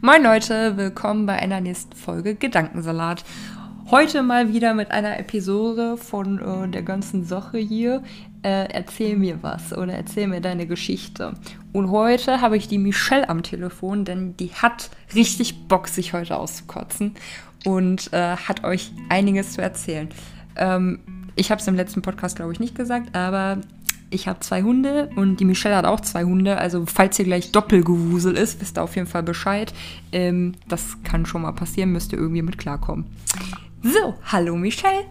Moin Leute, willkommen bei einer nächsten Folge Gedankensalat. Heute mal wieder mit einer Episode von äh, der ganzen Sache hier. Äh, erzähl mir was oder erzähl mir deine Geschichte. Und heute habe ich die Michelle am Telefon, denn die hat richtig Bock, sich heute auszukotzen und äh, hat euch einiges zu erzählen. Ähm, ich habe es im letzten Podcast, glaube ich, nicht gesagt, aber ich habe zwei Hunde und die Michelle hat auch zwei Hunde. Also falls hier gleich Doppelgewusel ist, wisst ihr auf jeden Fall Bescheid. Ähm, das kann schon mal passieren, müsst ihr irgendwie mit klarkommen. So, hallo Michelle.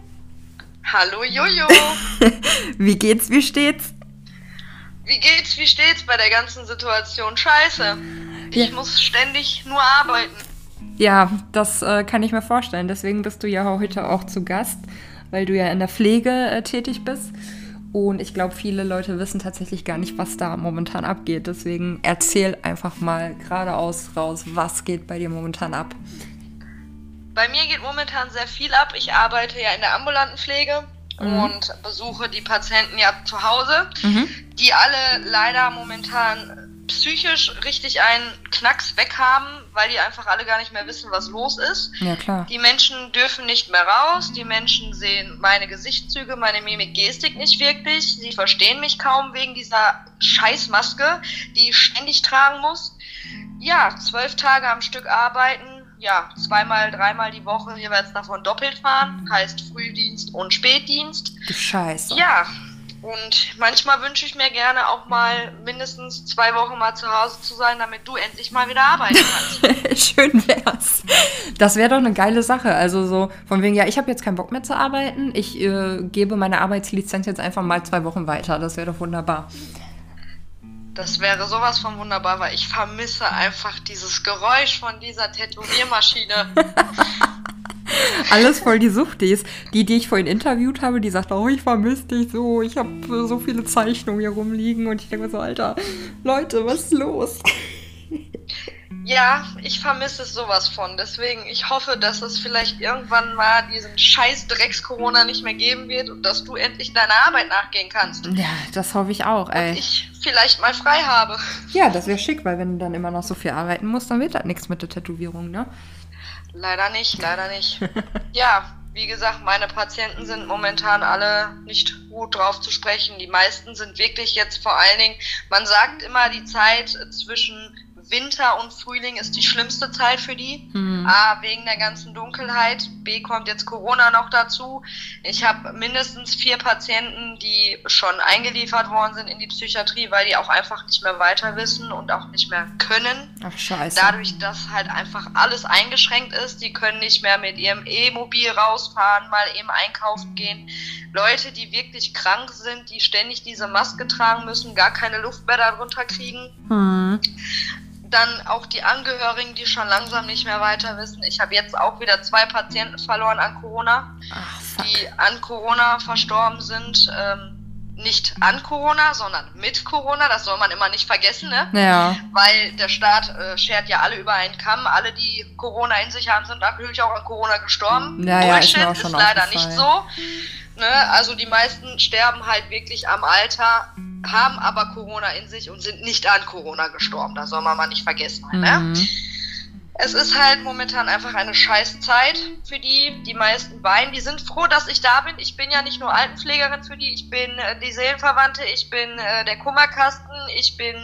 Hallo Jojo. wie geht's, wie steht's? Wie geht's, wie steht's bei der ganzen Situation? Scheiße. Ich ja. muss ständig nur arbeiten. Ja, das äh, kann ich mir vorstellen. Deswegen bist du ja heute auch zu Gast, weil du ja in der Pflege äh, tätig bist. Und ich glaube, viele Leute wissen tatsächlich gar nicht, was da momentan abgeht. Deswegen erzähl einfach mal geradeaus raus, was geht bei dir momentan ab. Bei mir geht momentan sehr viel ab. Ich arbeite ja in der ambulanten Pflege mhm. und besuche die Patienten ja zu Hause, mhm. die alle leider momentan psychisch richtig einen Knacks weghaben, weil die einfach alle gar nicht mehr wissen, was los ist. Ja, klar. Die Menschen dürfen nicht mehr raus, die Menschen sehen meine Gesichtszüge, meine Mimik, Gestik nicht wirklich. Sie verstehen mich kaum wegen dieser Scheißmaske, die ich ständig tragen muss. Ja, zwölf Tage am Stück arbeiten, ja, zweimal, dreimal die Woche jeweils davon doppelt fahren, heißt Frühdienst und Spätdienst. Du Scheiße. Ja, und manchmal wünsche ich mir gerne auch mal mindestens zwei Wochen mal zu Hause zu sein, damit du endlich mal wieder arbeiten kannst. Schön wär's. Das wäre doch eine geile Sache. Also so von wegen, ja, ich habe jetzt keinen Bock mehr zu arbeiten. Ich äh, gebe meine Arbeitslizenz jetzt einfach mal zwei Wochen weiter. Das wäre doch wunderbar. Das wäre sowas von wunderbar, weil ich vermisse einfach dieses Geräusch von dieser Tätowiermaschine. Alles voll die Sucht. Die, ist, die, die ich vorhin interviewt habe, die sagt, oh, ich vermisse dich so, ich habe so viele Zeichnungen hier rumliegen und ich denke mir so, Alter, Leute, was ist los? Ja, ich vermisse es sowas von. Deswegen, ich hoffe, dass es vielleicht irgendwann mal diesen scheiß Drecks-Corona nicht mehr geben wird und dass du endlich deiner Arbeit nachgehen kannst. Ja, das hoffe ich auch, ey. Und ich vielleicht mal frei habe. Ja, das wäre schick, weil wenn du dann immer noch so viel arbeiten musst, dann wird das nichts mit der Tätowierung, ne? Leider nicht, leider nicht. ja, wie gesagt, meine Patienten sind momentan alle nicht gut drauf zu sprechen. Die meisten sind wirklich jetzt vor allen Dingen, man sagt immer, die Zeit zwischen Winter und Frühling ist die schlimmste Zeit für die. Mhm. A, wegen der ganzen Dunkelheit. B, kommt jetzt Corona noch dazu. Ich habe mindestens vier Patienten, die schon eingeliefert worden sind in die Psychiatrie, weil die auch einfach nicht mehr weiter wissen und auch nicht mehr können. Ach, scheiße. Dadurch, dass halt einfach alles eingeschränkt ist. Die können nicht mehr mit ihrem E-Mobil rausfahren, mal eben einkaufen gehen. Leute, die wirklich krank sind, die ständig diese Maske tragen müssen, gar keine Luft mehr darunter kriegen. Mhm dann auch die Angehörigen, die schon langsam nicht mehr weiter wissen. Ich habe jetzt auch wieder zwei Patienten verloren an Corona, Ach, die an Corona verstorben sind. Ähm, nicht an Corona, sondern mit Corona. Das soll man immer nicht vergessen, ne? Ja. Weil der Staat äh, schert ja alle über einen Kamm. Alle, die Corona in sich haben, sind natürlich auch an Corona gestorben. Ja, ja, ist, ist leider nicht so. Ne? Also die meisten sterben halt wirklich am Alter haben aber Corona in sich und sind nicht an Corona gestorben. Das soll man mal nicht vergessen. Ne? Mhm. Ne? Es ist halt momentan einfach eine scheiß Zeit für die. Die meisten weinen. Die sind froh, dass ich da bin. Ich bin ja nicht nur Altenpflegerin für die. Ich bin äh, die Seelenverwandte. Ich bin äh, der Kummerkasten. Ich bin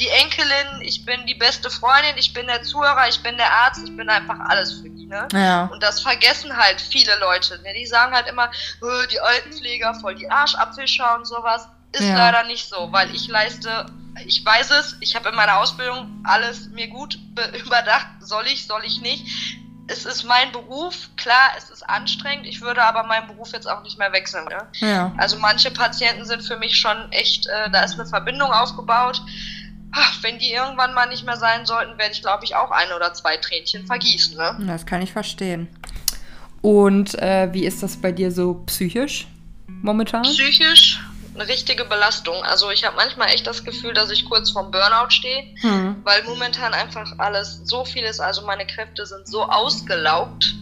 die Enkelin. Ich bin die beste Freundin. Ich bin der Zuhörer. Ich bin der Arzt. Ich bin einfach alles für die. Ne? Ja. Und das vergessen halt viele Leute. Ne? Die sagen halt immer, oh, die Altenpfleger voll die Arschabwischer und sowas. Ist ja. leider nicht so, weil ich leiste, ich weiß es, ich habe in meiner Ausbildung alles mir gut überdacht, soll ich, soll ich nicht. Es ist mein Beruf, klar, es ist anstrengend, ich würde aber meinen Beruf jetzt auch nicht mehr wechseln. Ne? Ja. Also manche Patienten sind für mich schon echt, äh, da ist eine Verbindung aufgebaut. Ach, wenn die irgendwann mal nicht mehr sein sollten, werde ich, glaube ich, auch ein oder zwei Tränchen vergießen. Ne? Das kann ich verstehen. Und äh, wie ist das bei dir so psychisch momentan? Psychisch eine richtige Belastung. Also ich habe manchmal echt das Gefühl, dass ich kurz vorm Burnout stehe, hm. weil momentan einfach alles so viel ist. Also meine Kräfte sind so ausgelaugt.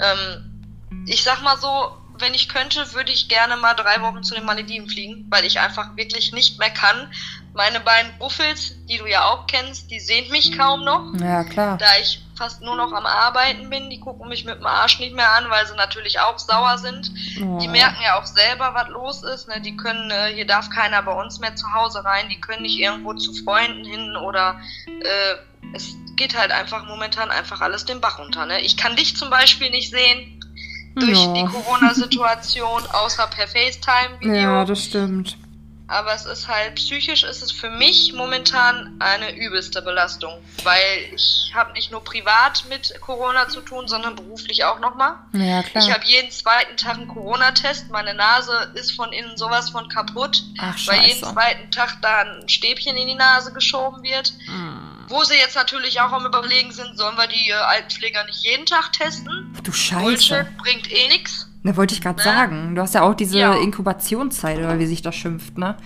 Ähm, ich sag mal so, wenn ich könnte, würde ich gerne mal drei Wochen zu den Malediven fliegen, weil ich einfach wirklich nicht mehr kann. Meine beiden Buffels, die du ja auch kennst, die sehen mich kaum noch. Ja, klar. Da ich fast nur noch am Arbeiten bin. Die gucken mich mit dem Arsch nicht mehr an, weil sie natürlich auch sauer sind. Oh. Die merken ja auch selber, was los ist. Ne? Die können, äh, hier darf keiner bei uns mehr zu Hause rein, die können nicht irgendwo zu Freunden hin oder äh, es geht halt einfach momentan einfach alles den Bach runter. Ne? Ich kann dich zum Beispiel nicht sehen durch ja. die Corona-Situation, außer per FaceTime-Video. Ja, das stimmt. Aber es ist halt, psychisch ist es für mich momentan eine übelste Belastung, weil ich habe nicht nur privat mit Corona zu tun, sondern beruflich auch nochmal. Ja, klar. Ich habe jeden zweiten Tag einen Corona-Test. Meine Nase ist von innen sowas von kaputt, Ach, weil jeden zweiten Tag da ein Stäbchen in die Nase geschoben wird. Hm. Wo sie jetzt natürlich auch am Überlegen sind, sollen wir die äh, Altenpfleger nicht jeden Tag testen? Du Scheiße. Bullshit bringt eh nichts. Da wollte ich gerade ne? sagen. Du hast ja auch diese ja. Inkubationszeit, oder wie sich das schimpft, ne?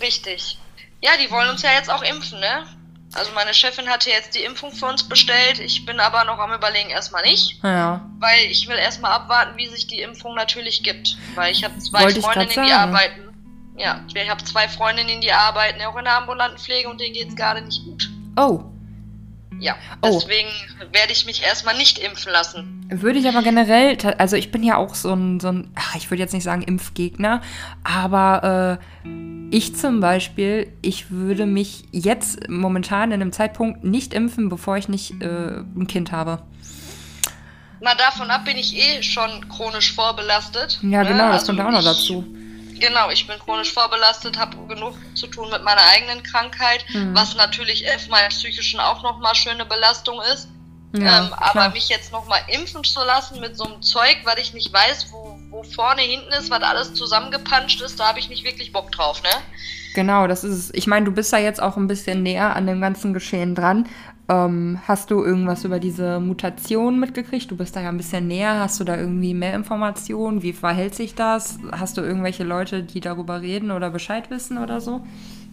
Richtig. Ja, die wollen uns ja jetzt auch impfen, ne? Also meine Chefin hatte jetzt die Impfung für uns bestellt. Ich bin aber noch am überlegen, erstmal nicht. Ja. Weil ich will erstmal abwarten, wie sich die Impfung natürlich gibt. Weil ich habe zwei Wollte Freundinnen, die arbeiten. Ja, ich habe zwei Freundinnen, die arbeiten auch in der ambulanten Pflege und denen geht es gerade nicht gut. Oh. Ja, oh. deswegen oh. werde ich mich erstmal nicht impfen lassen. Würde ich aber generell, also ich bin ja auch so ein, so ein ach, ich würde jetzt nicht sagen Impfgegner, aber äh, ich zum Beispiel, ich würde mich jetzt momentan in einem Zeitpunkt nicht impfen, bevor ich nicht äh, ein Kind habe. Na, davon ab bin ich eh schon chronisch vorbelastet. Ja, ne? genau, das also kommt auch noch dazu. Genau, ich bin chronisch vorbelastet, habe genug zu tun mit meiner eigenen Krankheit, mhm. was natürlich erstmal psychischen auch nochmal schöne Belastung ist. Ja, ähm, aber mich jetzt nochmal impfen zu lassen mit so einem Zeug, weil ich nicht weiß, wo, wo vorne, hinten ist, was alles zusammengepanscht ist, da habe ich nicht wirklich Bock drauf, ne? Genau, das ist es. Ich meine, du bist da jetzt auch ein bisschen näher an dem ganzen Geschehen dran. Ähm, hast du irgendwas über diese Mutation mitgekriegt? Du bist da ja ein bisschen näher. Hast du da irgendwie mehr Informationen? Wie verhält sich das? Hast du irgendwelche Leute, die darüber reden oder Bescheid wissen oder so?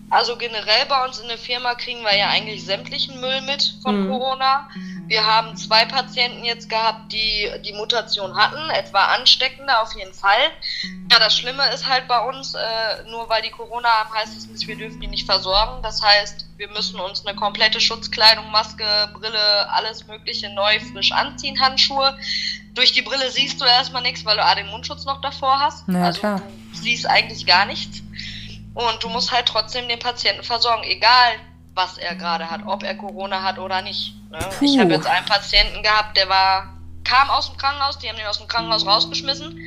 Also generell bei uns in der Firma kriegen wir ja eigentlich sämtlichen Müll mit von mhm. Corona. Wir haben zwei Patienten jetzt gehabt, die die Mutation hatten, etwa ansteckende auf jeden Fall. Ja, das Schlimme ist halt bei uns, äh, nur weil die Corona haben, heißt es nicht, wir dürfen die nicht versorgen. Das heißt, wir müssen uns eine komplette Schutzkleidung, Maske, Brille, alles Mögliche neu, frisch anziehen, Handschuhe. Durch die Brille siehst du erstmal nichts, weil du A, den Mundschutz noch davor hast. Ja, also klar. du siehst eigentlich gar nichts. Und du musst halt trotzdem den Patienten versorgen, egal was er gerade hat, ob er Corona hat oder nicht. Ne? Ich habe jetzt einen Patienten gehabt, der war, kam aus dem Krankenhaus, die haben ihn aus dem Krankenhaus rausgeschmissen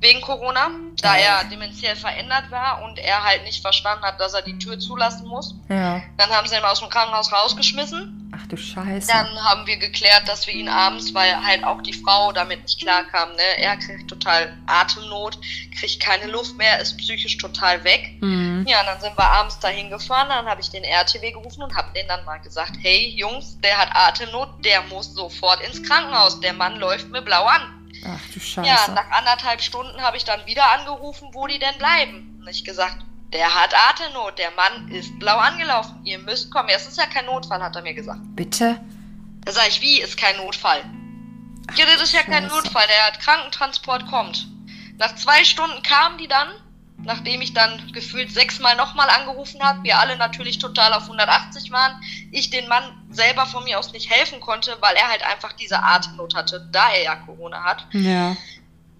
wegen Corona, da er dementiell verändert war und er halt nicht verstanden hat, dass er die Tür zulassen muss. Ja. Dann haben sie ihn aus dem Krankenhaus rausgeschmissen. Du Scheiße. Dann haben wir geklärt, dass wir ihn abends, weil halt auch die Frau damit nicht klarkam, ne? Er kriegt total Atemnot, kriegt keine Luft mehr, ist psychisch total weg. Mhm. Ja, und dann sind wir abends dahin gefahren, dann habe ich den RTW gerufen und habe denen dann mal gesagt, hey Jungs, der hat Atemnot, der muss sofort ins Krankenhaus, der Mann läuft mir blau an. Ach du Scheiße. Ja, nach anderthalb Stunden habe ich dann wieder angerufen, wo die denn bleiben. Und ich gesagt, der hat Atemnot, der Mann ist blau angelaufen, ihr müsst kommen. Es ist ja kein Notfall, hat er mir gesagt. Bitte? Da sage ich, wie, ist kein Notfall? Ach, ja, das ist ja kein Notfall, der hat Krankentransport kommt. Nach zwei Stunden kamen die dann nachdem ich dann gefühlt sechsmal nochmal angerufen habe, wir alle natürlich total auf 180 waren, ich den Mann selber von mir aus nicht helfen konnte, weil er halt einfach diese Atemnot hatte, da er ja Corona hat. Ja.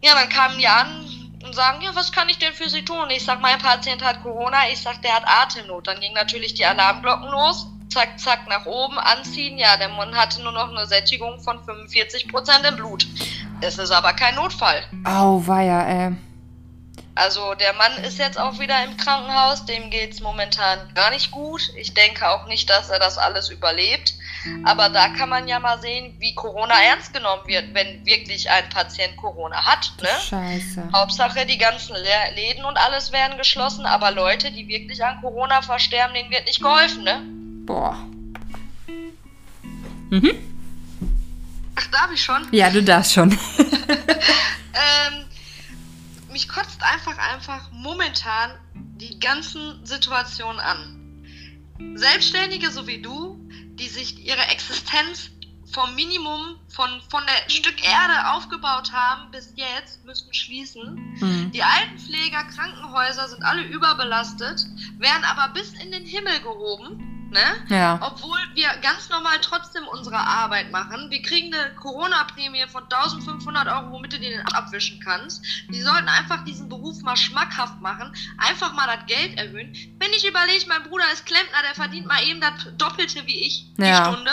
Ja, dann kamen die an und sagen, ja, was kann ich denn für Sie tun? Ich sag, mein Patient hat Corona, ich sag, der hat Atemnot. Dann gingen natürlich die Alarmglocken los, zack, zack, nach oben, anziehen. Ja, der Mann hatte nur noch eine Sättigung von 45 Prozent im Blut. Es ist aber kein Notfall. Auweia, ey. Also der Mann ist jetzt auch wieder im Krankenhaus, dem geht es momentan gar nicht gut. Ich denke auch nicht, dass er das alles überlebt. Aber da kann man ja mal sehen, wie Corona ernst genommen wird, wenn wirklich ein Patient Corona hat. Ne? Scheiße. Hauptsache, die ganzen Läden und alles werden geschlossen, aber Leute, die wirklich an Corona versterben, denen wird nicht geholfen, ne? Boah. Mhm. Ach, darf ich schon? Ja, du darfst schon. ähm, mich kotzt einfach, einfach momentan die ganzen Situationen an. Selbstständige so wie du, die sich ihre Existenz vom Minimum von, von der Stück Erde aufgebaut haben bis jetzt, müssen schließen. Mhm. Die Altenpfleger, Krankenhäuser sind alle überbelastet, werden aber bis in den Himmel gehoben Ne? Ja. Obwohl wir ganz normal trotzdem unsere Arbeit machen. Wir kriegen eine Corona-Prämie von 1500 Euro, womit du den abwischen kannst. Die sollten einfach diesen Beruf mal schmackhaft machen, einfach mal das Geld erhöhen. Wenn ich überlege, mein Bruder ist Klempner, der verdient mal eben das Doppelte wie ich die ja. Stunde.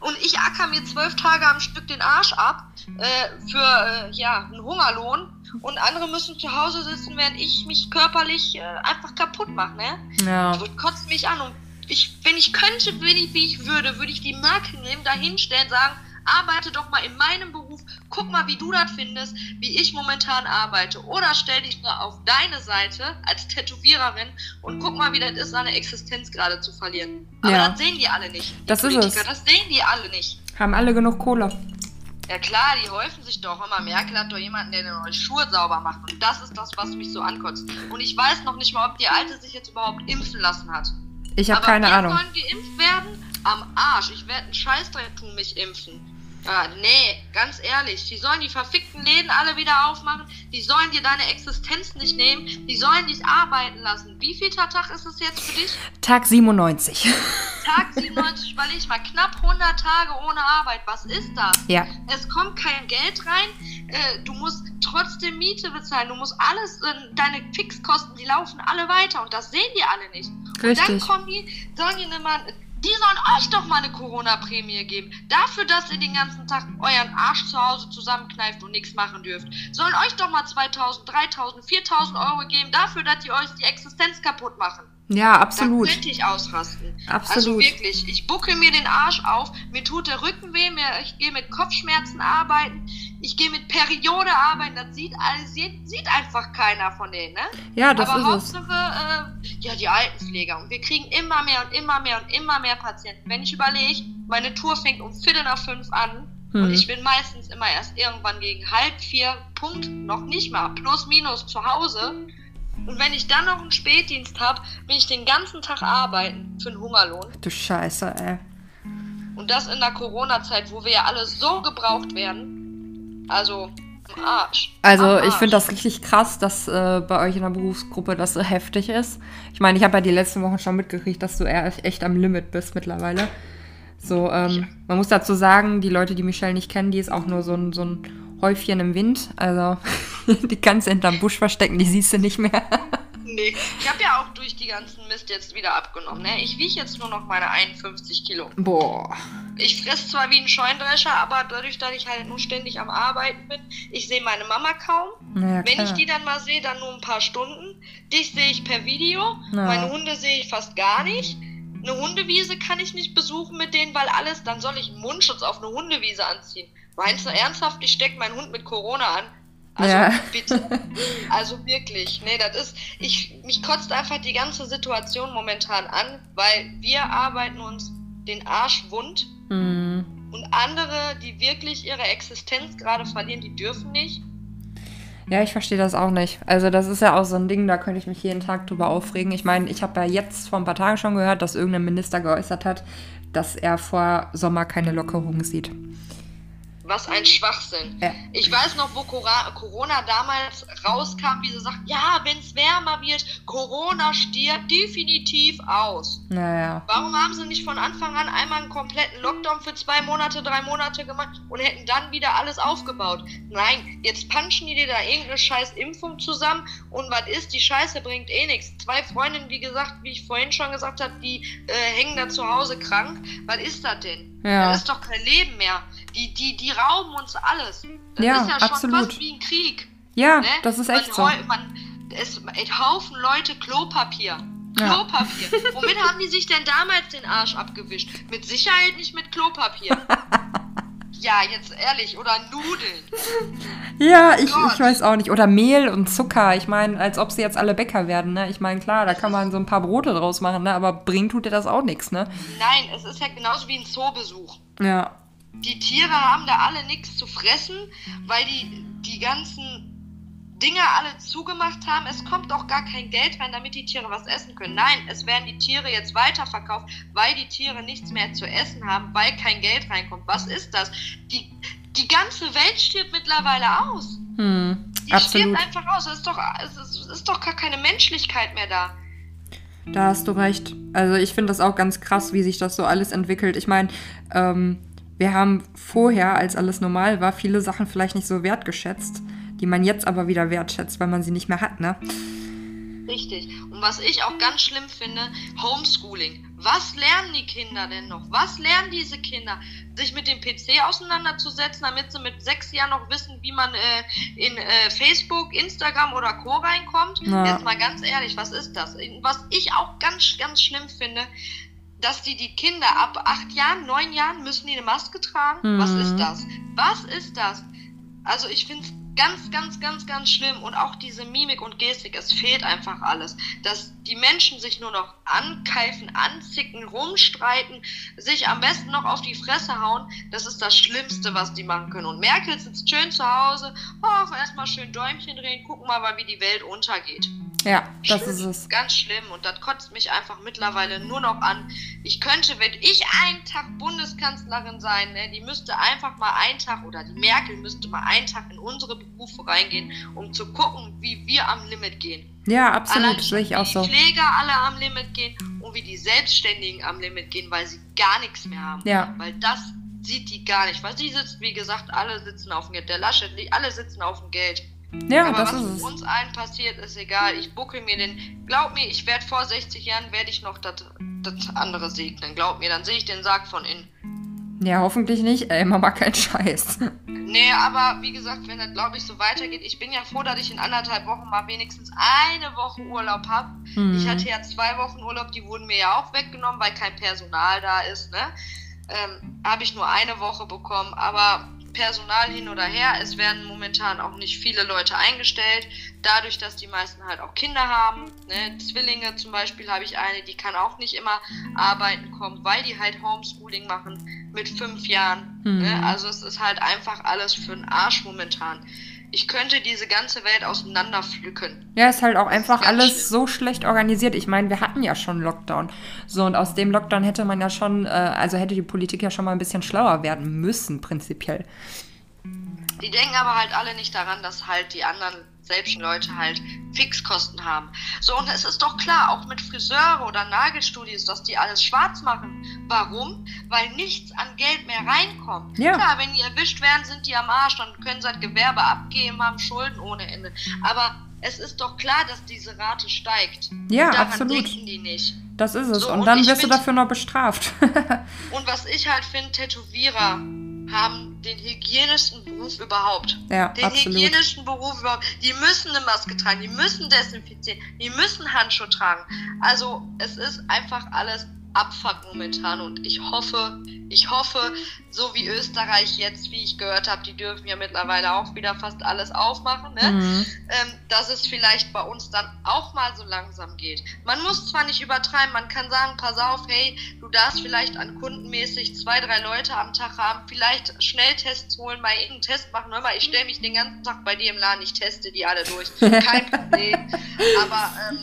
Und ich acker mir zwölf Tage am Stück den Arsch ab äh, für äh, ja, einen Hungerlohn. Und andere müssen zu Hause sitzen, während ich mich körperlich äh, einfach kaputt mache. Ne? Ja. Das kotzt mich an. Und ich, wenn ich könnte, wenn ich, wie ich würde, würde ich die Marke nehmen, dahinstellen, sagen, arbeite doch mal in meinem Beruf, guck mal, wie du das findest, wie ich momentan arbeite. Oder stell dich mal auf deine Seite als Tätowiererin und guck mal, wie das ist, seine Existenz gerade zu verlieren. Aber ja. das sehen die alle nicht. Die das Politiker, ist es. Das sehen die alle nicht. Haben alle genug Kohle. Ja klar, die häufen sich doch immer. Merkel hat doch jemanden, der neue Schuhe sauber macht. Und das ist das, was mich so ankotzt. Und ich weiß noch nicht mal, ob die Alte sich jetzt überhaupt impfen lassen hat. Ich habe keine Ahnung. sollen geimpft werden? Am Arsch. Ich werde einen Scheißdreck tun, mich impfen. Ah, nee, ganz ehrlich, die sollen die verfickten Läden alle wieder aufmachen, die sollen dir deine Existenz nicht nehmen, die sollen dich arbeiten lassen. Wie viel Tag ist es jetzt für dich? Tag 97. Tag 97, überleg mal, knapp 100 Tage ohne Arbeit, was ist das? Ja. Es kommt kein Geld rein, äh, du musst trotzdem Miete bezahlen, du musst alles, äh, deine Fixkosten, die laufen alle weiter und das sehen die alle nicht. Richtig. Und dann kommen die, sollen die mal die sollen euch doch mal eine Corona-Prämie geben. Dafür, dass ihr den ganzen Tag euren Arsch zu Hause zusammenkneift und nichts machen dürft. Sollen euch doch mal 2000, 3000, 4000 Euro geben, dafür, dass die euch die Existenz kaputt machen. Ja, absolut. Da könnte ich ausrasten. Absolut. Also wirklich, ich buckel mir den Arsch auf, mir tut der Rücken weh, mir, ich gehe mit Kopfschmerzen arbeiten, ich gehe mit Periode arbeiten, das sieht, alles, sieht, sieht einfach keiner von denen, ne? Ja, das Aber ist Hauptsache, äh, ja, die Altenpfleger. Und wir kriegen immer mehr und immer mehr und immer mehr Patienten. Wenn ich überlege, meine Tour fängt um Viertel nach fünf an hm. und ich bin meistens immer erst irgendwann gegen halb vier, Punkt, noch nicht mal, plus minus zu Hause und wenn ich dann noch einen Spätdienst habe, bin ich den ganzen Tag arbeiten für einen Hungerlohn. Du Scheiße, ey. Und das in der Corona-Zeit, wo wir ja alle so gebraucht werden. Also, am Arsch. Also, am ich finde das richtig krass, dass äh, bei euch in der Berufsgruppe das so heftig ist. Ich meine, ich habe ja die letzten Wochen schon mitgekriegt, dass du echt am Limit bist mittlerweile. So, ähm, man muss dazu sagen, die Leute, die Michelle nicht kennen, die ist auch nur so ein, so ein Häufchen im Wind. Also die kannst du hinterm Busch verstecken, die siehst du nicht mehr. nee, ich habe ja auch durch die ganzen Mist jetzt wieder abgenommen. Ne? Ich wiege jetzt nur noch meine 51 Kilo. Boah. Ich fresse zwar wie ein Scheundrescher, aber dadurch, dass ich halt nur ständig am Arbeiten bin, ich sehe meine Mama kaum. Ja, Wenn ich die dann mal sehe, dann nur ein paar Stunden. Dich sehe ich per Video. Ja. Meine Hunde sehe ich fast gar nicht. Eine Hundewiese kann ich nicht besuchen mit denen, weil alles, dann soll ich einen Mundschutz auf eine Hundewiese anziehen. Meinst du ernsthaft, ich stecke meinen Hund mit Corona an? Also ja. bitte. Also wirklich. Nee, das ist. Ich, mich kotzt einfach die ganze Situation momentan an, weil wir arbeiten uns den Arsch wund. Mhm. Und andere, die wirklich ihre Existenz gerade verlieren, die dürfen nicht. Ja, ich verstehe das auch nicht. Also das ist ja auch so ein Ding, da könnte ich mich jeden Tag drüber aufregen. Ich meine, ich habe ja jetzt vor ein paar Tagen schon gehört, dass irgendein Minister geäußert hat, dass er vor Sommer keine Lockerung sieht. Was ein Schwachsinn. Ja. Ich weiß noch, wo Corona damals rauskam, wie sie sagt, ja, wenn es wärmer wird, Corona stirbt definitiv aus. Naja. Warum haben sie nicht von Anfang an einmal einen kompletten Lockdown für zwei Monate, drei Monate gemacht und hätten dann wieder alles aufgebaut? Nein, jetzt punchen die dir da irgendeine scheiß Impfung zusammen und was ist, die Scheiße bringt eh nichts. Zwei Freundinnen, wie gesagt, wie ich vorhin schon gesagt habe, die äh, hängen da zu Hause krank. Was ist das denn? Ja. Das ist doch kein Leben mehr. Die, die, die rauben uns alles. Das ja, ist ja schon absolut. fast wie ein Krieg. Ja, ne? das ist echt man, so. Man, es, Haufen Leute Klopapier. Klopapier. Ja. Womit haben die sich denn damals den Arsch abgewischt? Mit Sicherheit nicht mit Klopapier. ja, jetzt ehrlich, oder Nudeln. Ja, ich, ich weiß auch nicht. Oder Mehl und Zucker. Ich meine, als ob sie jetzt alle Bäcker werden, ne? Ich meine, klar, da kann man so ein paar Brote draus machen, ne? Aber bringen tut dir das auch nichts, ne? Nein, es ist ja genauso wie ein Zoobesuch. Ja. Die Tiere haben da alle nichts zu fressen, weil die die ganzen Dinge alle zugemacht haben. Es kommt auch gar kein Geld rein, damit die Tiere was essen können. Nein, es werden die Tiere jetzt weiterverkauft, weil die Tiere nichts mehr zu essen haben, weil kein Geld reinkommt. Was ist das? Die, die ganze Welt stirbt mittlerweile aus. Hm, die absolut. stirbt einfach aus. Es ist, doch, es, ist, es ist doch gar keine Menschlichkeit mehr da. Da hast du recht. Also ich finde das auch ganz krass, wie sich das so alles entwickelt. Ich meine, ähm, wir haben vorher, als alles normal war, viele Sachen vielleicht nicht so wertgeschätzt, die man jetzt aber wieder wertschätzt, weil man sie nicht mehr hat, ne? Richtig. Und was ich auch ganz schlimm finde, Homeschooling. Was lernen die Kinder denn noch? Was lernen diese Kinder? Sich mit dem PC auseinanderzusetzen, damit sie mit sechs Jahren noch wissen, wie man äh, in äh, Facebook, Instagram oder Co. reinkommt? Ja. Jetzt mal ganz ehrlich, was ist das? Was ich auch ganz, ganz schlimm finde, dass die, die Kinder ab acht Jahren, neun Jahren müssen die eine Maske tragen. Mhm. Was ist das? Was ist das? Also ich finde es Ganz, ganz, ganz, ganz schlimm. Und auch diese Mimik und Gestik, es fehlt einfach alles. Dass die Menschen sich nur noch ankeifen, anzicken, rumstreiten, sich am besten noch auf die Fresse hauen, das ist das Schlimmste, was die machen können. Und Merkel sitzt schön zu Hause, ach, erstmal schön Däumchen drehen, gucken mal, wie die Welt untergeht. Ja, das schlimm, ist es. Ganz schlimm. Und das kotzt mich einfach mittlerweile nur noch an. Ich könnte, wenn ich einen Tag Bundeskanzlerin sein, ne, die müsste einfach mal einen Tag, oder die Merkel müsste mal einen Tag in unsere Berufe reingehen, um zu gucken, wie wir am Limit gehen. Ja, absolut, sehe ich auch so. Wie die Pfleger alle am Limit gehen und wie die Selbstständigen am Limit gehen, weil sie gar nichts mehr haben. Ja. Weil das sieht die gar nicht. Weil sie sitzt, wie gesagt, alle sitzen auf dem Geld. Der Laschet, alle sitzen auf dem Geld. Ja, Aber das was ist es. uns allen passiert, ist egal. Ich bucke mir den. Glaub mir, ich werde vor 60 Jahren, werde ich noch das andere segnen. Glaub mir, dann sehe ich den Sarg von innen. Ja, hoffentlich nicht. Ey, Mama, kein Scheiß. Nee, aber wie gesagt, wenn das, glaube ich, so weitergeht, ich bin ja froh, dass ich in anderthalb Wochen mal wenigstens eine Woche Urlaub habe. Mhm. Ich hatte ja zwei Wochen Urlaub, die wurden mir ja auch weggenommen, weil kein Personal da ist, ne? Ähm, habe ich nur eine Woche bekommen, aber Personal hin oder her. Es werden momentan auch nicht viele Leute eingestellt, dadurch, dass die meisten halt auch Kinder haben. Ne? Zwillinge zum Beispiel habe ich eine, die kann auch nicht immer arbeiten kommen, weil die halt Homeschooling machen mit fünf Jahren. Mhm. Ne? Also es ist halt einfach alles für den Arsch momentan ich könnte diese ganze Welt auseinanderpflücken. Ja, ist halt auch einfach alles schlimm. so schlecht organisiert. Ich meine, wir hatten ja schon Lockdown. So, und aus dem Lockdown hätte man ja schon, äh, also hätte die Politik ja schon mal ein bisschen schlauer werden müssen, prinzipiell. Die denken aber halt alle nicht daran, dass halt die anderen selbst Leute halt Fixkosten haben. So, und es ist doch klar, auch mit Friseure oder Nagelstudios, dass die alles schwarz machen. Warum? Weil nichts an Geld mehr reinkommt. Ja. Klar, wenn die erwischt werden, sind die am Arsch, dann können sie halt Gewerbe abgeben, haben Schulden ohne Ende. Aber es ist doch klar, dass diese Rate steigt. Ja, und daran absolut. denken die nicht. Das ist es. So, und, und, dann wirst find, du dafür noch bestraft. und was ich halt finde, Tätowierer haben den hygienischsten Beruf überhaupt. Ja, den absolut. hygienischsten Beruf überhaupt. Die müssen eine Maske tragen, die müssen desinfizieren, die müssen Handschuhe tragen. Also es ist einfach alles Abfuck momentan und ich hoffe, ich hoffe, so wie Österreich jetzt, wie ich gehört habe, die dürfen ja mittlerweile auch wieder fast alles aufmachen, ne? Mhm. Ähm, dass es vielleicht bei uns dann auch mal so langsam geht. Man muss zwar nicht übertreiben, man kann sagen, pass auf, hey, du darfst vielleicht an kundenmäßig zwei, drei Leute am Tag haben, vielleicht Schnelltests holen, mal irgendeinen Test machen. Hör mal, ich stelle mich den ganzen Tag bei dir im Laden, ich teste die alle durch. Kein Problem. Aber ähm,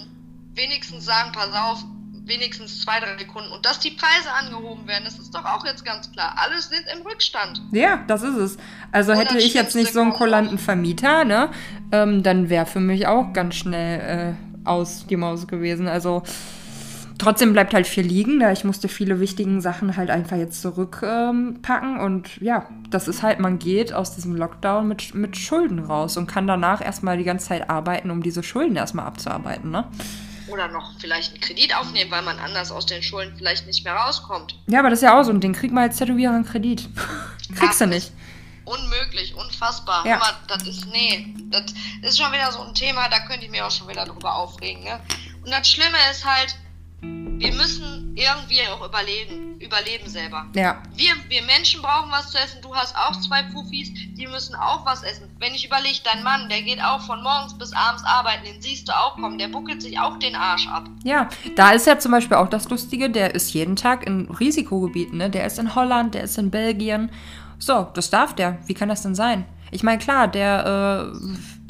wenigstens sagen, pass auf, wenigstens zwei, drei Kunden. Und dass die Preise angehoben werden, das ist doch auch jetzt ganz klar. Alle sind im Rückstand. Ja, das ist es. Also hätte ich jetzt nicht so einen kulanten Vermieter, ne, ähm, dann wäre für mich auch ganz schnell äh, aus die Maus gewesen. Also trotzdem bleibt halt viel liegen, da ich musste viele wichtigen Sachen halt einfach jetzt zurückpacken. Ähm, und ja, das ist halt, man geht aus diesem Lockdown mit, mit Schulden raus und kann danach erstmal die ganze Zeit arbeiten, um diese Schulden erstmal abzuarbeiten, ne? Oder noch vielleicht einen Kredit aufnehmen, weil man anders aus den Schulden vielleicht nicht mehr rauskommt. Ja, aber das ist ja auch so ein Ding. Krieg mal als Tätowierer einen Kredit. Kriegst du nicht. Unmöglich, unfassbar. Ja. Mal, das ist, nee, das ist schon wieder so ein Thema, da könnte ich mir auch schon wieder drüber aufregen. Ne? Und das Schlimme ist halt, wir müssen irgendwie auch überleben, überleben selber. Ja. Wir, wir Menschen brauchen was zu essen. Du hast auch zwei Profis, die müssen auch was essen. Wenn ich überlege, dein Mann, der geht auch von morgens bis abends arbeiten, den siehst du auch kommen, der buckelt sich auch den Arsch ab. Ja, da ist ja zum Beispiel auch das Lustige, der ist jeden Tag in Risikogebieten, ne? Der ist in Holland, der ist in Belgien. So, das darf der. Wie kann das denn sein? Ich meine, klar, der äh,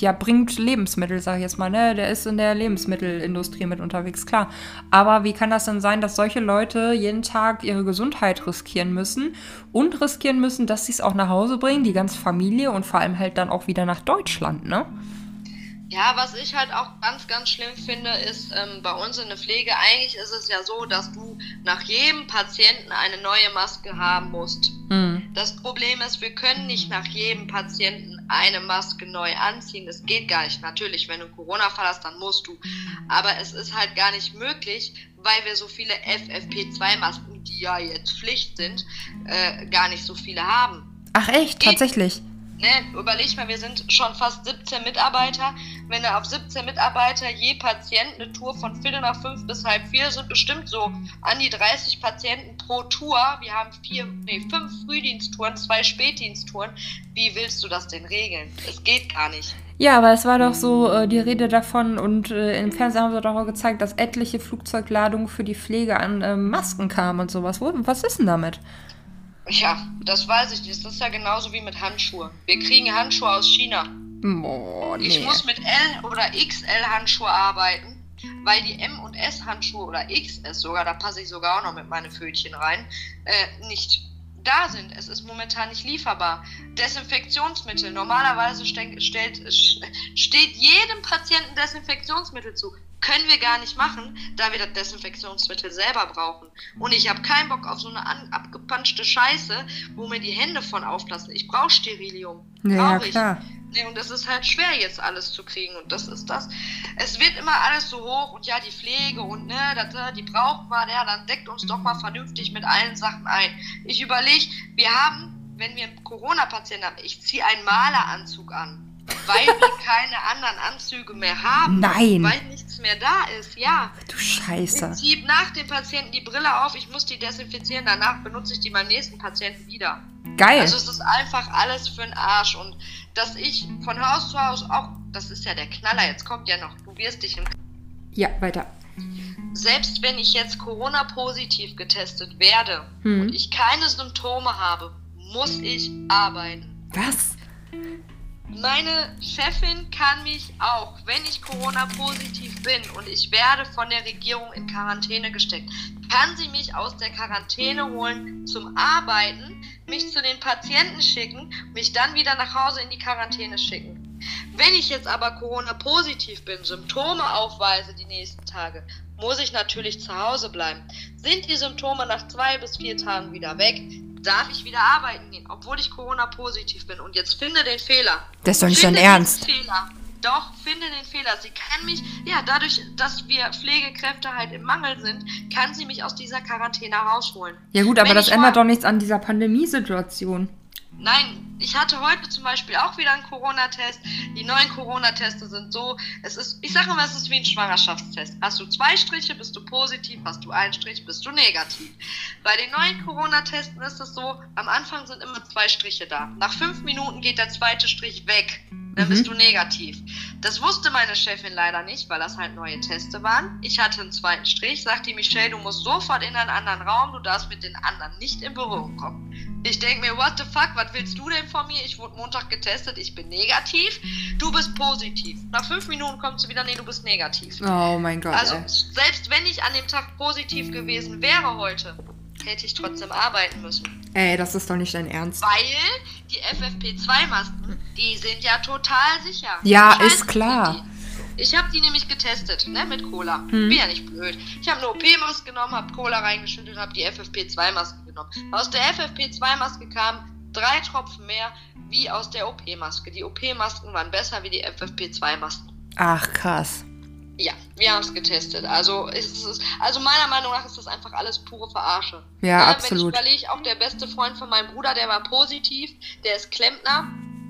ja, bringt Lebensmittel, sag ich jetzt mal, ne? Der ist in der Lebensmittelindustrie mit unterwegs, klar. Aber wie kann das denn sein, dass solche Leute jeden Tag ihre Gesundheit riskieren müssen und riskieren müssen, dass sie es auch nach Hause bringen, die ganze Familie und vor allem halt dann auch wieder nach Deutschland, ne? Ja, was ich halt auch ganz, ganz schlimm finde, ist ähm, bei uns in der Pflege, eigentlich ist es ja so, dass du nach jedem Patienten eine neue Maske haben musst. Mhm. Das Problem ist, wir können nicht nach jedem Patienten eine Maske neu anziehen. Das geht gar nicht. Natürlich, wenn du Corona-Fall hast, dann musst du. Aber es ist halt gar nicht möglich, weil wir so viele FFP2-Masken, die ja jetzt Pflicht sind, äh, gar nicht so viele haben. Ach echt, geht, tatsächlich? Ne, überleg mal, wir sind schon fast 17 Mitarbeiter. Wenn da auf 17 Mitarbeiter je Patient eine Tour von Viertel nach fünf bis halb vier sind bestimmt so an die 30 Patienten pro Tour. Wir haben vier, nee, fünf Frühdiensttouren, zwei Spätdiensttouren. Wie willst du das denn regeln? Es geht gar nicht. Ja, aber es war doch so äh, die Rede davon und äh, im Fernsehen haben sie doch auch gezeigt, dass etliche Flugzeugladungen für die Pflege an äh, Masken kamen und sowas. Wo, was ist denn damit? Ja, das weiß ich nicht. Das ist ja genauso wie mit Handschuhen. Wir kriegen Handschuhe aus China. Boah, nee. Ich muss mit L oder XL Handschuhe arbeiten, weil die M und S Handschuhe oder XS sogar, da passe ich sogar auch noch mit meinen Fötchen rein, äh, nicht da sind. Es ist momentan nicht lieferbar. Desinfektionsmittel. Normalerweise stellt, steht jedem Patienten Desinfektionsmittel zu. Können wir gar nicht machen, da wir das Desinfektionsmittel selber brauchen. Und ich habe keinen Bock auf so eine abgepanschte Scheiße, wo mir die Hände von auflassen. Ich brauche Sterilium. Ja, ja klar. Nee, und das ist halt schwer jetzt alles zu kriegen und das ist das. Es wird immer alles so hoch und ja, die Pflege und ne, das, die braucht man, ja, dann deckt uns doch mal vernünftig mit allen Sachen ein. Ich überlege, wir haben, wenn wir einen Corona-Patienten haben, ich ziehe einen Maleranzug an weil wir keine anderen Anzüge mehr haben. Nein. Weil nichts mehr da ist, ja. Du Scheiße. Ich ziehe nach dem Patienten die Brille auf, ich muss die desinfizieren, danach benutze ich die beim nächsten Patienten wieder. Geil. Also es ist einfach alles für den Arsch. Und dass ich von Haus zu Haus auch, das ist ja der Knaller, jetzt kommt ja noch, du wirst dich im... Ja, weiter. Selbst wenn ich jetzt Corona-positiv getestet werde hm. und ich keine Symptome habe, muss ich arbeiten. Was? Meine Chefin kann mich auch, wenn ich Corona-positiv bin und ich werde von der Regierung in Quarantäne gesteckt, kann sie mich aus der Quarantäne holen zum Arbeiten, mich zu den Patienten schicken, mich dann wieder nach Hause in die Quarantäne schicken. Wenn ich jetzt aber Corona-positiv bin, Symptome aufweise die nächsten Tage, muss ich natürlich zu Hause bleiben. Sind die Symptome nach zwei bis vier Tagen wieder weg, darf ich wieder arbeiten gehen, obwohl ich Corona-positiv bin. Und jetzt finde den Fehler. Das ist doch nicht dein Ernst. Fehler. Doch, finde den Fehler. Sie kann mich, ja, dadurch, dass wir Pflegekräfte halt im Mangel sind, kann sie mich aus dieser Quarantäne rausholen. Ja gut, aber Wenn das ändert doch nichts an dieser Pandemiesituation. Nein, ich hatte heute zum Beispiel auch wieder einen Corona-Test. Die neuen Corona-Teste sind so, es ist, ich sage immer, es ist wie ein Schwangerschaftstest. Hast du zwei Striche, bist du positiv, hast du einen Strich, bist du negativ. Bei den neuen Corona-Testen ist es so, am Anfang sind immer zwei Striche da. Nach fünf Minuten geht der zweite Strich weg dann bist mhm. du negativ. Das wusste meine Chefin leider nicht, weil das halt neue Teste waren. Ich hatte einen zweiten Strich, sagte die Michelle, du musst sofort in einen anderen Raum, du darfst mit den anderen nicht in Berührung kommen. Ich denke mir, what the fuck, was willst du denn von mir? Ich wurde Montag getestet, ich bin negativ, du bist positiv. Nach fünf Minuten kommst du wieder, nee, du bist negativ. Oh mein Gott. Also, ey. selbst wenn ich an dem Tag positiv gewesen wäre heute, hätte ich trotzdem arbeiten müssen. Ey, das ist doch nicht dein Ernst. Weil die FFP2-Masken, die sind ja total sicher. Ja, Scheiße ist klar. Ich habe die nämlich getestet, ne, mit Cola. Hm. Bin ja nicht blöd. Ich habe eine OP-Maske genommen, habe Cola reingeschüttet, habe die FFP2-Maske genommen. Aus der FFP2-Maske kamen drei Tropfen mehr wie aus der OP-Maske. Die OP-Masken waren besser wie die FFP2-Masken. Ach, krass. Ja, wir haben es getestet. Also, ist, also meiner Meinung nach ist das einfach alles pure Verarsche. Ja, ja absolut. Wenn ich überlege, auch der beste Freund von meinem Bruder, der war positiv, der ist Klempner.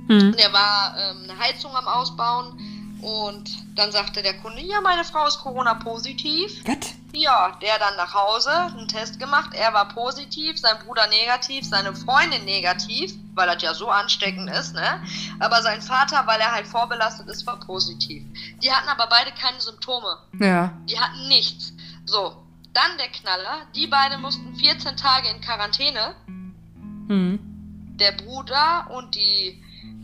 Hm. Der war ähm, eine Heizung am Ausbauen und dann sagte der Kunde, ja, meine Frau ist Corona-positiv. Was? Ja, der dann nach Hause, einen Test gemacht, er war positiv, sein Bruder negativ, seine Freundin negativ, weil das ja so ansteckend ist, ne? Aber sein Vater, weil er halt vorbelastet ist, war positiv. Die hatten aber beide keine Symptome. Ja. Die hatten nichts. So, dann der Knaller, die beiden mussten 14 Tage in Quarantäne. Hm. Der Bruder und die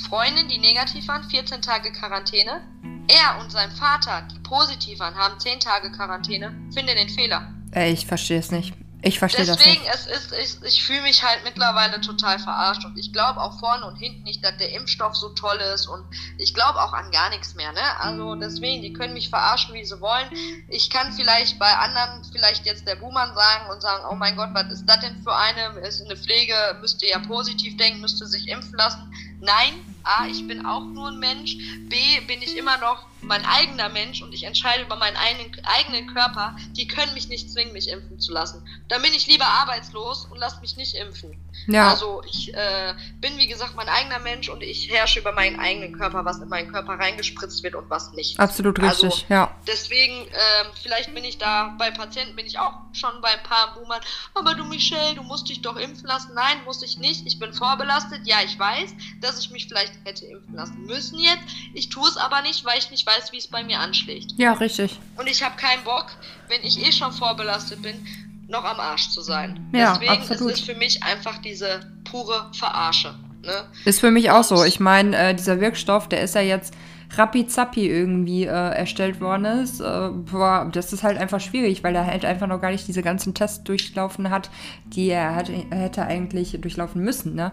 Freundin, die negativ waren, 14 Tage Quarantäne. Er und sein Vater, die positiv waren, haben 10 Tage Quarantäne. Finde den Fehler. Ey, ich verstehe es nicht. Ich verstehe das Deswegen, es ist, ich, ich fühle mich halt mittlerweile total verarscht und ich glaube auch vorne und hinten nicht, dass der Impfstoff so toll ist und ich glaube auch an gar nichts mehr, ne? Also deswegen, die können mich verarschen, wie sie wollen. Ich kann vielleicht bei anderen vielleicht jetzt der Buhmann sagen und sagen, oh mein Gott, was ist das denn für eine? Ist eine Pflege, müsste ja positiv denken, müsste sich impfen lassen. Nein, A, ich bin auch nur ein Mensch. B, bin ich immer noch mein eigener Mensch und ich entscheide über meinen eigenen, eigenen Körper. Die können mich nicht zwingen, mich impfen zu lassen. Dann bin ich lieber arbeitslos und lasse mich nicht impfen. Ja. Also ich äh, bin, wie gesagt, mein eigener Mensch und ich herrsche über meinen eigenen Körper, was in meinen Körper reingespritzt wird und was nicht. Absolut richtig, also, ja. Deswegen, äh, vielleicht bin ich da bei Patienten, bin ich auch schon bei ein paar Boomern. Aber du, Michelle, du musst dich doch impfen lassen. Nein, muss ich nicht. Ich bin vorbelastet. Ja, ich weiß, dass ich mich vielleicht hätte impfen lassen müssen jetzt. Ich tue es aber nicht, weil ich nicht weiß, wie es bei mir anschlägt. Ja, richtig. Und ich habe keinen Bock, wenn ich eh schon vorbelastet bin, noch am Arsch zu sein. Ja, Deswegen absolut. ist es für mich einfach diese pure Verarsche. Ne? Ist für mich auch so. Ich meine, äh, dieser Wirkstoff, der ist ja jetzt rappi-zappi irgendwie äh, erstellt worden ist. Äh, boah, das ist halt einfach schwierig, weil er halt einfach noch gar nicht diese ganzen Tests durchlaufen hat, die er hat, hätte eigentlich durchlaufen müssen. Ne?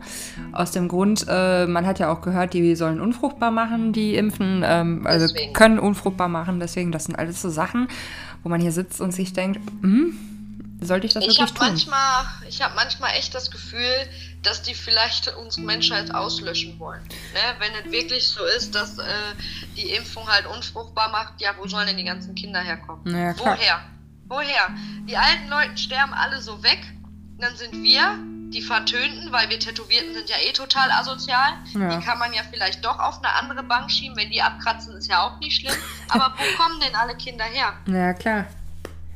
Aus dem Grund, äh, man hat ja auch gehört, die sollen unfruchtbar machen, die impfen, ähm, also deswegen. können unfruchtbar machen. Deswegen, das sind alles so Sachen, wo man hier sitzt und sich denkt, hm, sollte ich das ich wirklich tun? Manchmal, ich habe manchmal echt das Gefühl, dass die vielleicht uns Menschheit auslöschen wollen. Ne? Wenn es wirklich so ist, dass äh, die Impfung halt unfruchtbar macht, ja, wo sollen denn die ganzen Kinder herkommen? Ja, Woher? Woher? Die alten Leute sterben alle so weg, dann sind wir die Vertönten, weil wir Tätowierten sind ja eh total asozial. Ja. Die kann man ja vielleicht doch auf eine andere Bank schieben. Wenn die abkratzen, ist ja auch nicht schlimm. Aber wo kommen denn alle Kinder her? Ja, klar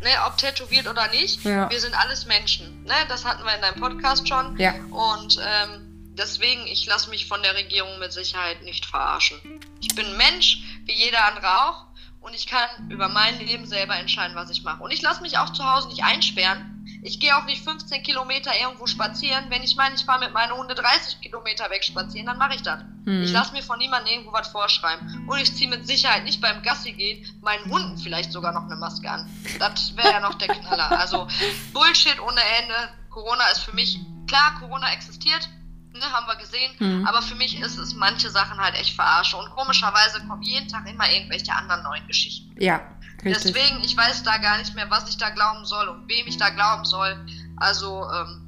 ne, ob tätowiert oder nicht, ja. wir sind alles Menschen. Ne? Das hatten wir in deinem Podcast schon. Ja. Und ähm, deswegen, ich lasse mich von der Regierung mit Sicherheit nicht verarschen. Ich bin ein Mensch, wie jeder andere auch. Und ich kann über mein Leben selber entscheiden, was ich mache. Und ich lasse mich auch zu Hause nicht einsperren. Ich gehe auch nicht 15 Kilometer irgendwo spazieren. Wenn ich meine, ich fahre mit meiner Hunde 30 Kilometer weg spazieren, dann mache ich das. Mhm. Ich lasse mir von niemandem irgendwo was vorschreiben. Und ich ziehe mit Sicherheit nicht beim Gassi gehen meinen Hunden vielleicht sogar noch eine Maske an. Das wäre ja noch der Knaller. Also Bullshit ohne Ende. Corona ist für mich, klar, Corona existiert, ne, haben wir gesehen. Mhm. Aber für mich ist es manche Sachen halt echt verarsche. Und komischerweise kommen jeden Tag immer irgendwelche anderen neuen Geschichten. Ja, Richtig. Deswegen, ich weiß da gar nicht mehr, was ich da glauben soll und wem ich da glauben soll. Also, ähm,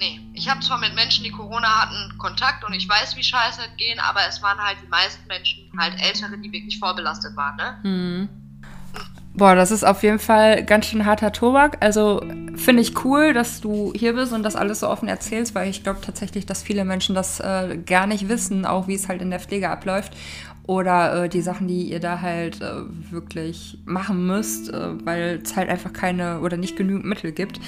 nee. Ich habe zwar mit Menschen, die Corona hatten, Kontakt und ich weiß, wie scheiße es gehen, aber es waren halt die meisten Menschen, halt Ältere, die wirklich vorbelastet waren, ne? Mhm. Boah, das ist auf jeden Fall ganz schön harter Tobak. Also finde ich cool, dass du hier bist und das alles so offen erzählst, weil ich glaube tatsächlich, dass viele Menschen das äh, gar nicht wissen, auch wie es halt in der Pflege abläuft oder äh, die Sachen, die ihr da halt äh, wirklich machen müsst, äh, weil es halt einfach keine oder nicht genügend Mittel gibt.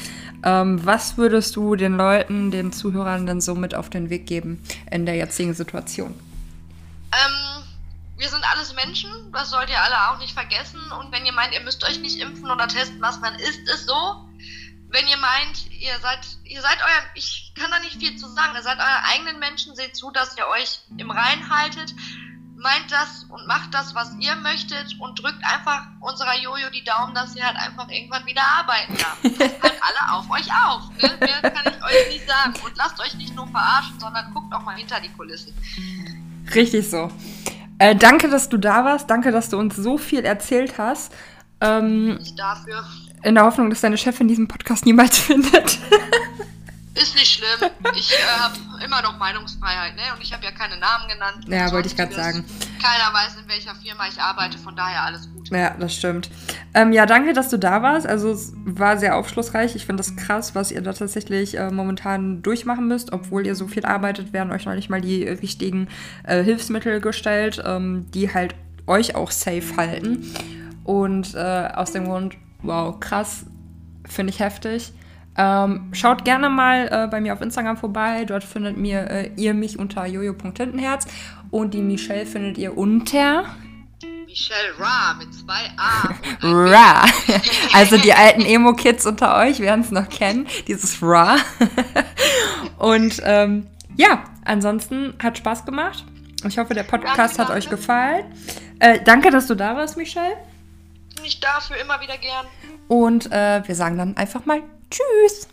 Ähm, was würdest du den Leuten, den Zuhörern denn so mit auf den Weg geben in der jetzigen Situation? Ähm, wir sind alles Menschen, das sollt ihr alle auch nicht vergessen. Und wenn ihr meint, ihr müsst euch nicht impfen oder testen lassen, dann ist es so. Wenn ihr meint, ihr seid, ihr seid euer, ich kann da nicht viel zu sagen, ihr seid eure eigenen Menschen, seht zu, dass ihr euch im Rein haltet meint das und macht das, was ihr möchtet und drückt einfach unserer Jojo die Daumen, dass sie halt einfach irgendwann wieder arbeiten darf. Passt halt alle auf euch auf. Ne? Mehr kann ich euch nicht sagen. Und lasst euch nicht nur verarschen, sondern guckt auch mal hinter die Kulissen. Richtig so. Äh, danke, dass du da warst. Danke, dass du uns so viel erzählt hast. Ähm, nicht dafür. In der Hoffnung, dass deine Chefin diesen Podcast niemals findet. Ist nicht schlimm. Ich äh, habe immer noch Meinungsfreiheit, ne? Und ich habe ja keine Namen genannt. Ja, wollte ich gerade sagen. Keiner weiß, in welcher Firma ich arbeite, von daher alles gut. Ja, das stimmt. Ähm, ja, danke, dass du da warst. Also es war sehr aufschlussreich. Ich finde das krass, was ihr da tatsächlich äh, momentan durchmachen müsst, obwohl ihr so viel arbeitet, werden euch noch nicht mal die richtigen äh, Hilfsmittel gestellt, ähm, die halt euch auch safe halten. Und äh, aus dem Grund, wow, krass, finde ich heftig. Ähm, schaut gerne mal äh, bei mir auf Instagram vorbei. Dort findet mir, äh, ihr mich unter jojo.hintenherz und die Michelle findet ihr unter. Michelle Ra mit zwei A. Ra. Also die alten Emo-Kids unter euch werden es noch kennen, dieses Ra. und ähm, ja, ansonsten hat Spaß gemacht. Ich hoffe, der Podcast hat euch gefallen. Äh, danke, dass du da warst, Michelle. Ich dafür immer wieder gern. Und äh, wir sagen dann einfach mal Tschüss.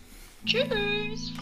Tschüss.